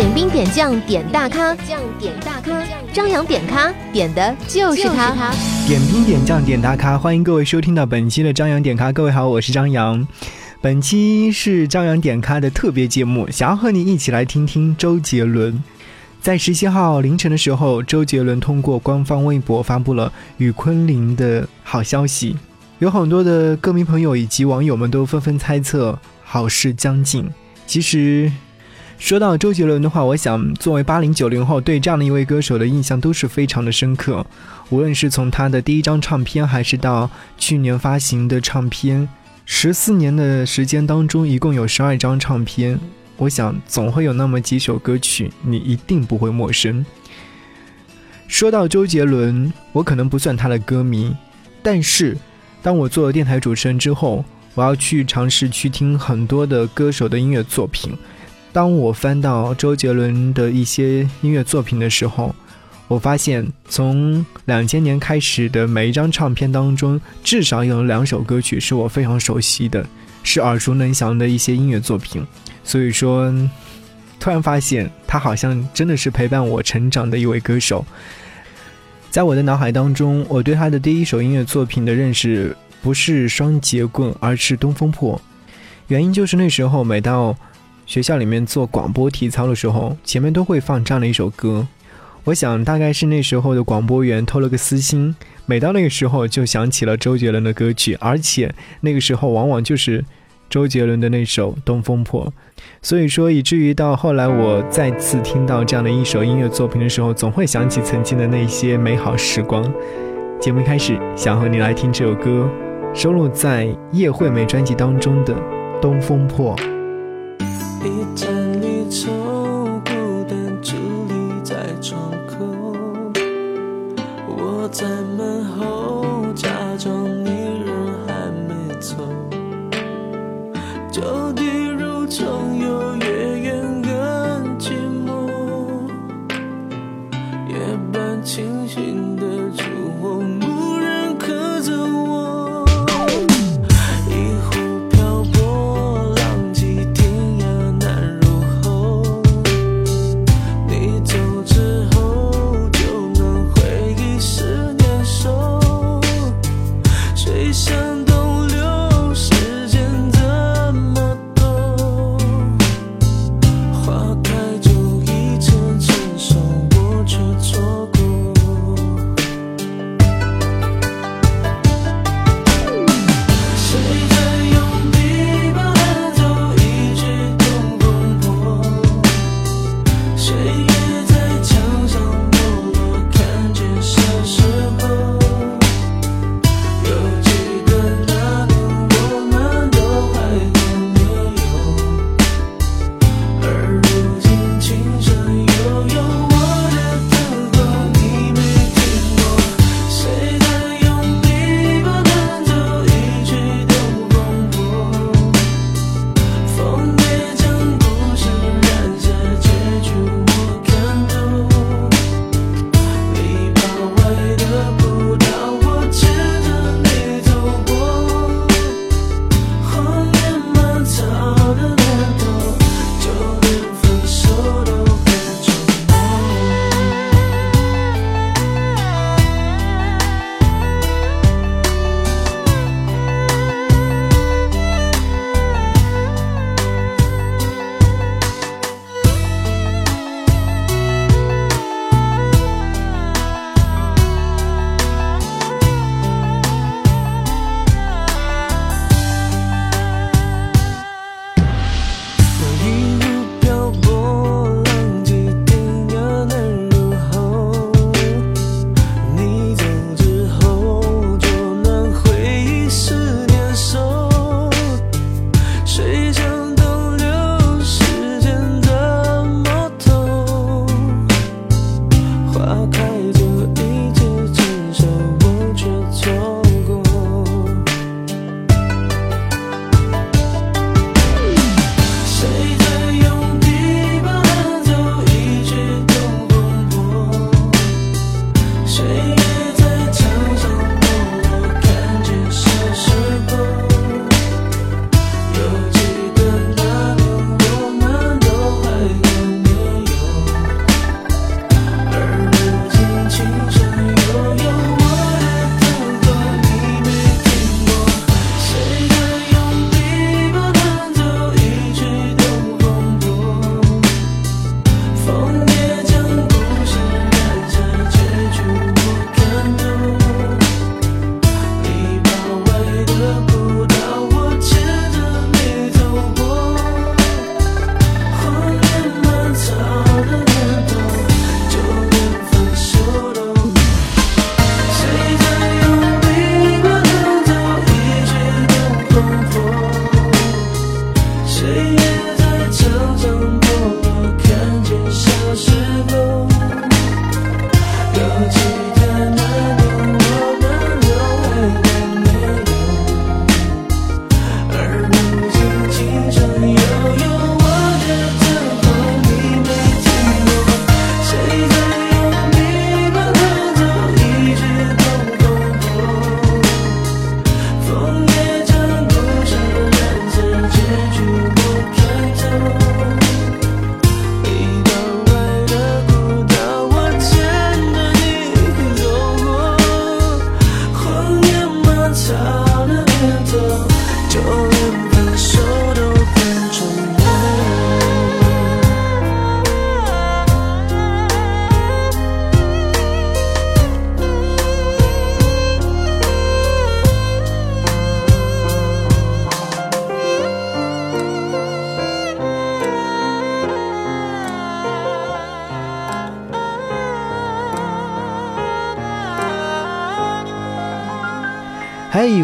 点兵点将点大咖，将点大咖，张扬点咖点的就是他。点兵点将点大咖，欢迎各位收听到本期的张扬点咖。各位好，我是张扬。本期是张扬点咖的特别节目，想要和你一起来听听周杰伦。在十七号凌晨的时候，周杰伦通过官方微博发布了与昆凌的好消息，有很多的歌迷朋友以及网友们都纷纷猜测好事将近。其实，说到周杰伦的话，我想作为八零九零后，对这样的一位歌手的印象都是非常的深刻。无论是从他的第一张唱片，还是到去年发行的唱片，十四年的时间当中，一共有十二张唱片。我想总会有那么几首歌曲，你一定不会陌生。说到周杰伦，我可能不算他的歌迷，但是当我做了电台主持人之后，我要去尝试去听很多的歌手的音乐作品。当我翻到周杰伦的一些音乐作品的时候，我发现从两千年开始的每一张唱片当中，至少有两首歌曲是我非常熟悉的，是耳熟能详的一些音乐作品。所以说，突然发现他好像真的是陪伴我成长的一位歌手。在我的脑海当中，我对他的第一首音乐作品的认识不是双截棍，而是东风破。原因就是那时候每到学校里面做广播体操的时候，前面都会放这样的一首歌。我想大概是那时候的广播员偷了个私心，每到那个时候就想起了周杰伦的歌曲，而且那个时候往往就是周杰伦的那首《东风破》。所以说，以至于到后来我再次听到这样的一首音乐作品的时候，总会想起曾经的那些美好时光。节目开始，想和你来听这首歌，收录在叶惠美专辑当中的《东风破》。一盏离愁，孤单伫立在窗口。我在门后，假装你人还没走。就地如重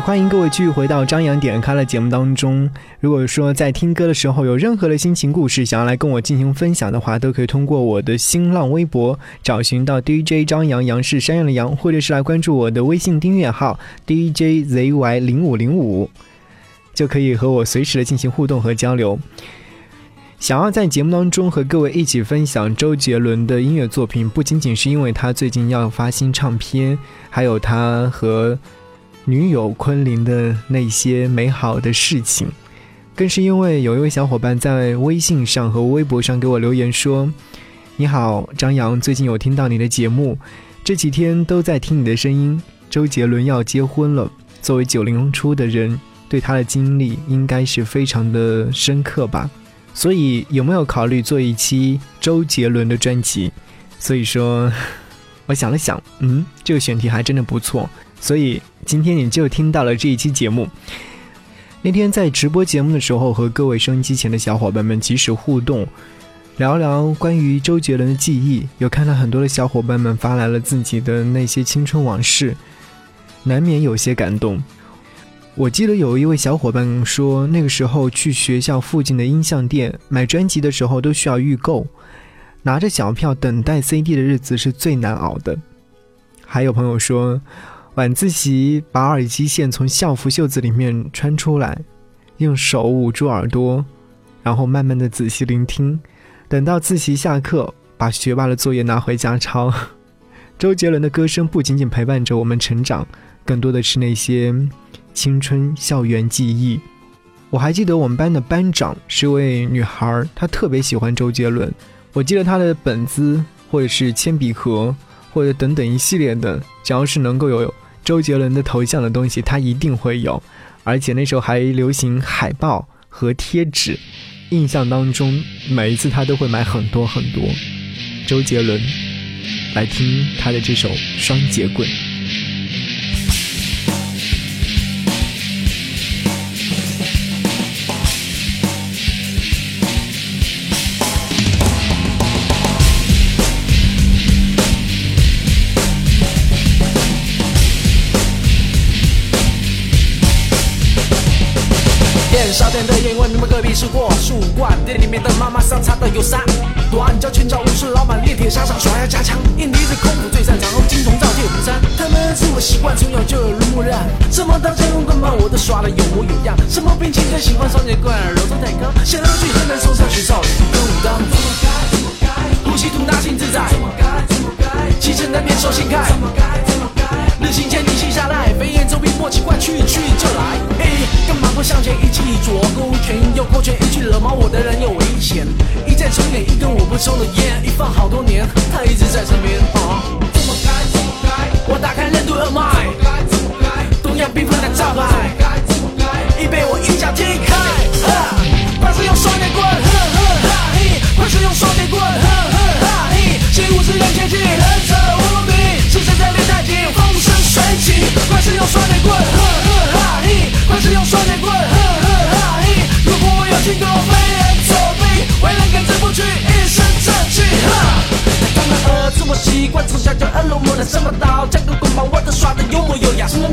欢迎各位继续回到张扬点开的节目当中。如果说在听歌的时候有任何的心情故事想要来跟我进行分享的话，都可以通过我的新浪微博找寻到 DJ 张扬，杨是山羊的羊，或者是来关注我的微信订阅号 DJZY 零五零五，就可以和我随时的进行互动和交流。想要在节目当中和各位一起分享周杰伦的音乐作品，不仅仅是因为他最近要发新唱片，还有他和女友昆凌的那些美好的事情，更是因为有一位小伙伴在微信上和微博上给我留言说：“你好，张扬，最近有听到你的节目，这几天都在听你的声音。周杰伦要结婚了，作为九零初的人，对他的经历应该是非常的深刻吧。”所以有没有考虑做一期周杰伦的专辑？所以说，我想了想，嗯，这个选题还真的不错。所以今天你就听到了这一期节目。那天在直播节目的时候，和各位收音机前的小伙伴们及时互动，聊聊关于周杰伦的记忆。有看到很多的小伙伴们发来了自己的那些青春往事，难免有些感动。我记得有一位小伙伴说，那个时候去学校附近的音像店买专辑的时候都需要预购，拿着小票等待 CD 的日子是最难熬的。还有朋友说，晚自习把耳机线从校服袖子里面穿出来，用手捂住耳朵，然后慢慢的仔细聆听，等到自习下课，把学霸的作业拿回家抄。周杰伦的歌声不仅仅陪伴着我们成长，更多的是那些。青春校园记忆，我还记得我们班的班长是位女孩，她特别喜欢周杰伦。我记得他的本子或者是铅笔盒或者等等一系列的，只要是能够有周杰伦的头像的东西，他一定会有。而且那时候还流行海报和贴纸，印象当中每一次他都会买很多很多。周杰伦，来听他的这首《双截棍》。是货树罐。店里面的妈妈桑擦的有三短脚拳脚武士，老板练铁砂掌，耍要加强。印尼的功夫最擅长，金铜造铁壶山。他们是我习惯，从小就耳濡目染。什么刀枪用棍棒，我都耍的有模有样。什么兵器最喜欢双截棍，柔中带刚。想要去河南嵩山学少林跟武当。呼吸吐纳心自在，气沉丹田手心开。日行千里心下来，飞檐走壁莫奇怪，去去就来。嘿，干嘛不向前一起左勾拳右勾拳，一句惹毛我的人有危险。一再重演一根我不抽的烟，一放好多年，他一直在身边。啊，怎么该怎么该？我打开任督二脉，怎么该怎么该？东亚病夫的招牌，怎么该怎么该？已被我一脚踢开。哈，快是用双截棍，呵呵哈嘿，快是用双截棍，呵呵哈嘿，习武之人切记，忍者水起，快使用双截棍，呵呵哈嘿，快使用双截棍，呵呵哈嘿。如果我有经过飞檐走壁，为人根治不屈，一身正气。哈，当然儿子我习惯从小就耳濡目染，什么刀架个棍棒我都耍的有模有样。什么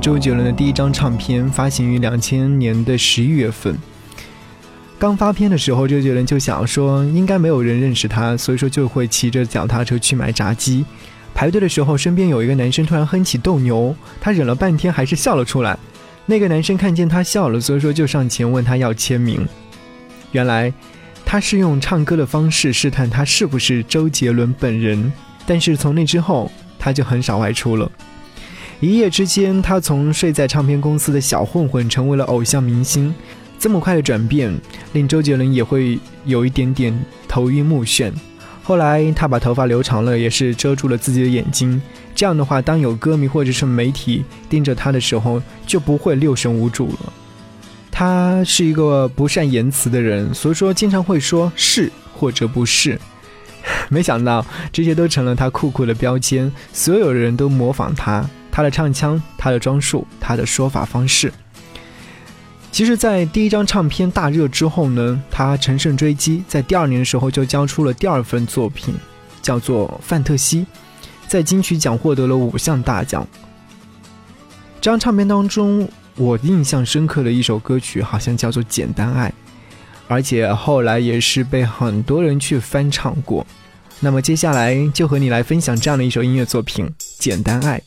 周杰伦的第一张唱片发行于两千年的十一月份。刚发片的时候，周杰伦就想说应该没有人认识他，所以说就会骑着脚踏车去买炸鸡。排队的时候，身边有一个男生突然哼起《斗牛》，他忍了半天还是笑了出来。那个男生看见他笑了，所以说就上前问他要签名。原来他是用唱歌的方式试探他是不是周杰伦本人。但是从那之后，他就很少外出了。一夜之间，他从睡在唱片公司的小混混成为了偶像明星。这么快的转变，令周杰伦也会有一点点头晕目眩。后来他把头发留长了，也是遮住了自己的眼睛。这样的话，当有歌迷或者是媒体盯着他的时候，就不会六神无主了。他是一个不善言辞的人，所以说经常会说是或者不是。没想到这些都成了他酷酷的标签，所有人都模仿他，他的唱腔，他的装束，他的说法方式。其实，在第一张唱片大热之后呢，他乘胜追击，在第二年的时候就交出了第二份作品，叫做《范特西》，在金曲奖获得了五项大奖。这张唱片当中，我印象深刻的一首歌曲好像叫做《简单爱》，而且后来也是被很多人去翻唱过。那么接下来就和你来分享这样的一首音乐作品《简单爱》。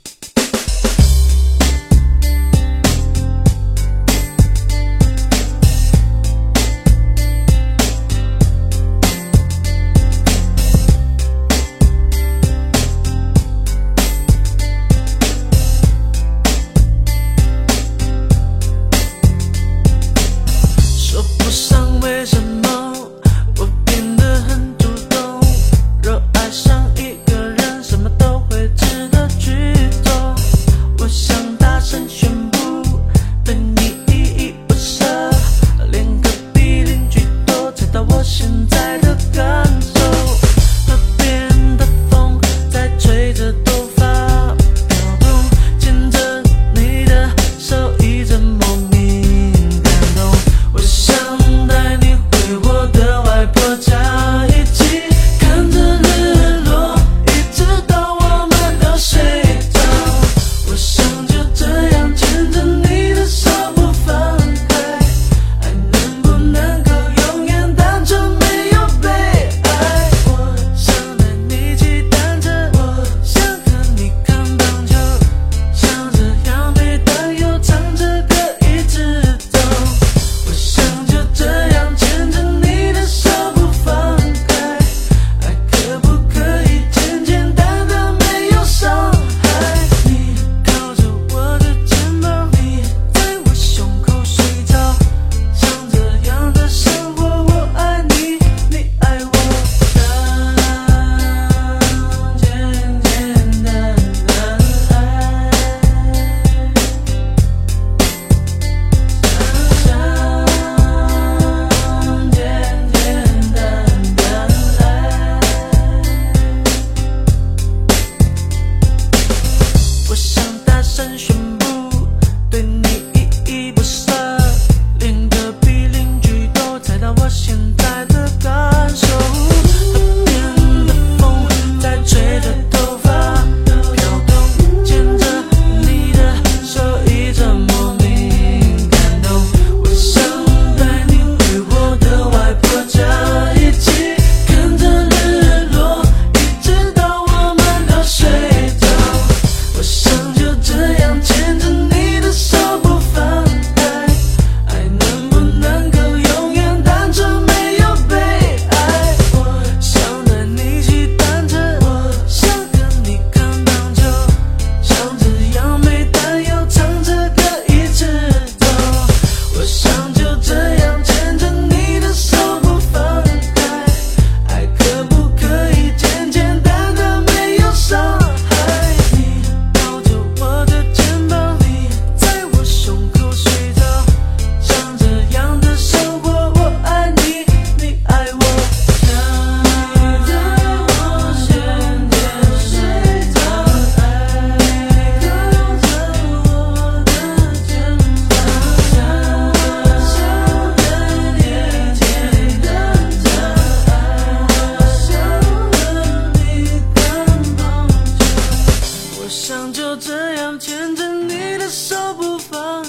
想就这样牵着你的手不放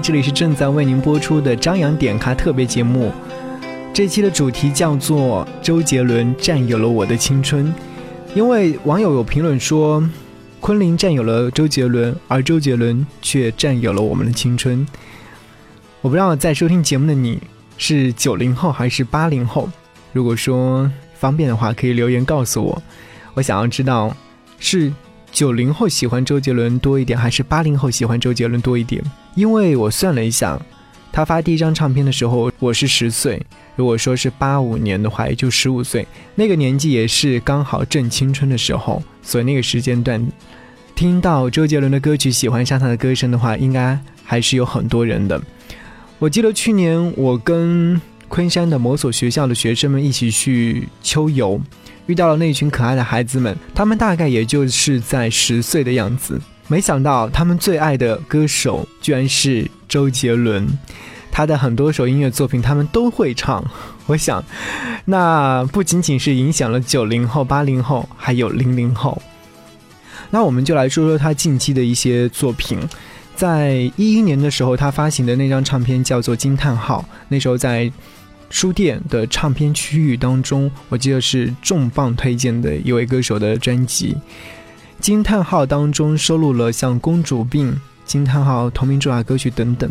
这里是正在为您播出的张扬点咖特别节目。这期的主题叫做周杰伦占有了我的青春，因为网友有评论说，昆凌占有了周杰伦，而周杰伦却占有了我们的青春。我不知道在收听节目的你是九零后还是八零后，如果说方便的话，可以留言告诉我。我想要知道是九零后喜欢周杰伦多一点，还是八零后喜欢周杰伦多一点？因为我算了一下，他发第一张唱片的时候我是十岁，如果说是八五年的话，也就十五岁，那个年纪也是刚好正青春的时候，所以那个时间段听到周杰伦的歌曲，喜欢上他的歌声的话，应该还是有很多人的。我记得去年我跟昆山的某所学校的学生们一起去秋游，遇到了那群可爱的孩子们，他们大概也就是在十岁的样子。没想到他们最爱的歌手居然是周杰伦，他的很多首音乐作品他们都会唱。我想，那不仅仅是影响了九零后、八零后，还有零零后。那我们就来说说他近期的一些作品。在一一年的时候，他发行的那张唱片叫做《惊叹号》，那时候在书店的唱片区域当中，我记得是重磅推荐的一位歌手的专辑。《惊叹号》当中收录了像《公主病》《惊叹号》同名主打歌曲等等。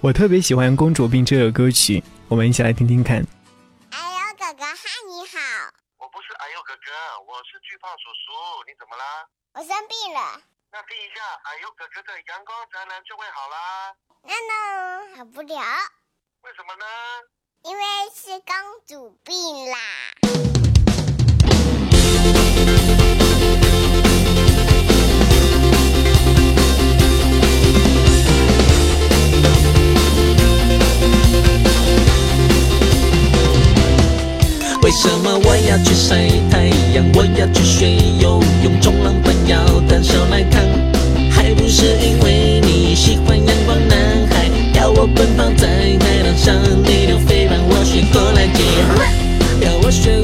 我特别喜欢《公主病》这首歌曲，我们一起来听听看。哎呦，哥哥，嗨，你好，我不是哎呦哥哥，我是巨胖叔叔，你怎么啦？我生病了。那听一下哎呦哥哥的阳光灿烂就会好啦。那呢，好不了，为什么呢？因为是公主病啦。为什么我要去晒太阳？我要去学游泳，冲浪板要单手来扛，要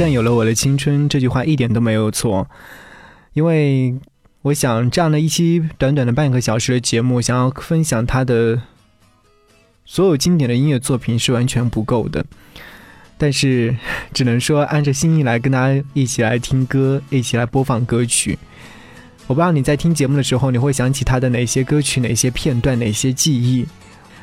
占有了我的青春，这句话一点都没有错。因为我想，这样的一期短短的半个小时的节目，想要分享他的所有经典的音乐作品是完全不够的。但是，只能说按着心意来跟大家一起来听歌，一起来播放歌曲。我不知道你在听节目的时候，你会想起他的哪些歌曲、哪些片段、哪些记忆。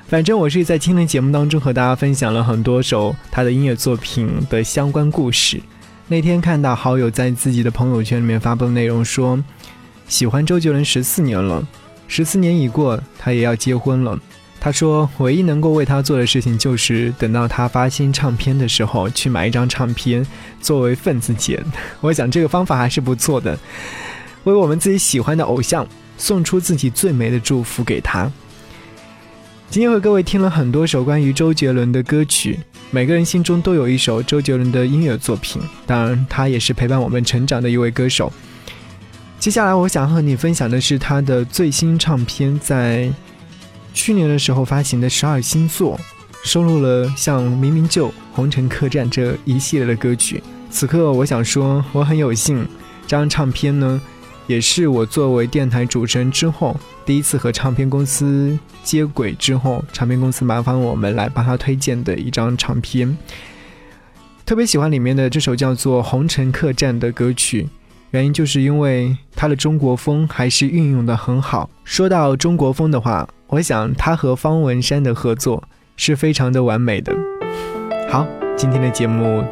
反正我是在今天节目当中和大家分享了很多首他的音乐作品的相关故事。那天看到好友在自己的朋友圈里面发布的内容说，喜欢周杰伦十四年了，十四年已过，他也要结婚了。他说，唯一能够为他做的事情就是等到他发新唱片的时候去买一张唱片作为份子钱。我想这个方法还是不错的，为我们自己喜欢的偶像送出自己最美的祝福给他。今天和各位听了很多首关于周杰伦的歌曲，每个人心中都有一首周杰伦的音乐作品。当然，他也是陪伴我们成长的一位歌手。接下来，我想和你分享的是他的最新唱片，在去年的时候发行的十二星座，收录了像《明明就》《红尘客栈》这一系列的歌曲。此刻，我想说，我很有幸，这张唱片呢。也是我作为电台主持人之后第一次和唱片公司接轨之后，唱片公司麻烦我们来帮他推荐的一张唱片。特别喜欢里面的这首叫做《红尘客栈》的歌曲，原因就是因为它的中国风还是运用的很好。说到中国风的话，我想他和方文山的合作是非常的完美的。好，今天的节目。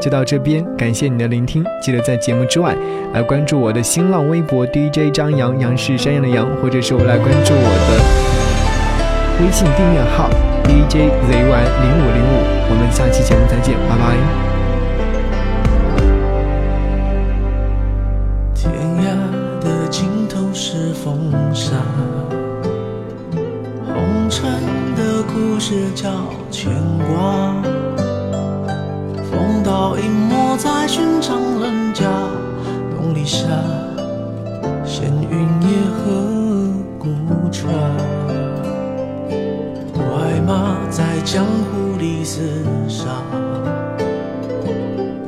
就到这边，感谢你的聆听。记得在节目之外来关注我的新浪微博 DJ 张扬，杨是山羊的羊，或者是我来关注我的微信订阅号 DJ ZY 零五零五。我们下期节目再见，拜拜。天涯的尽头是风沙，红尘的故事叫牵挂。倒影没在寻常人家，东篱下，闲云野鹤孤茶。快马在江湖里厮杀，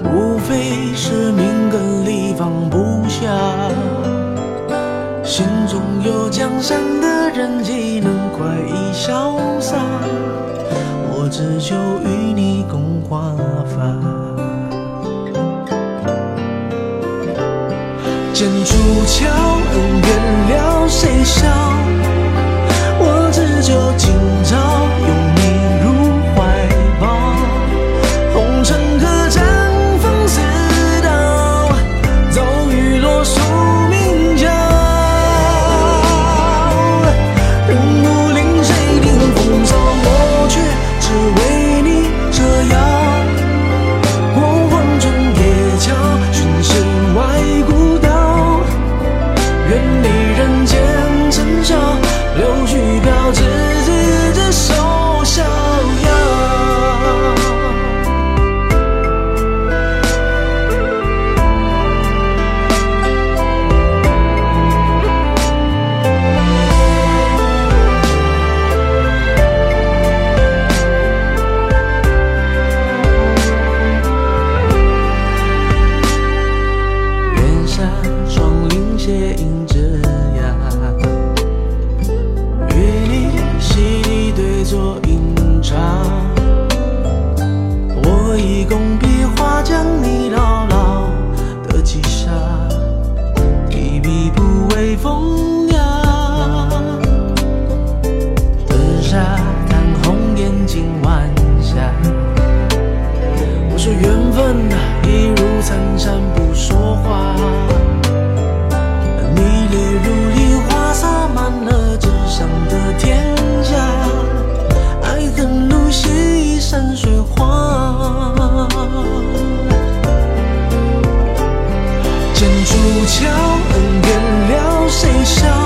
无非是命根里放不下。心中有江山的人，岂能快意潇？剑出鞘，恩怨了，谁笑？剑出鞘，恩怨了，谁笑？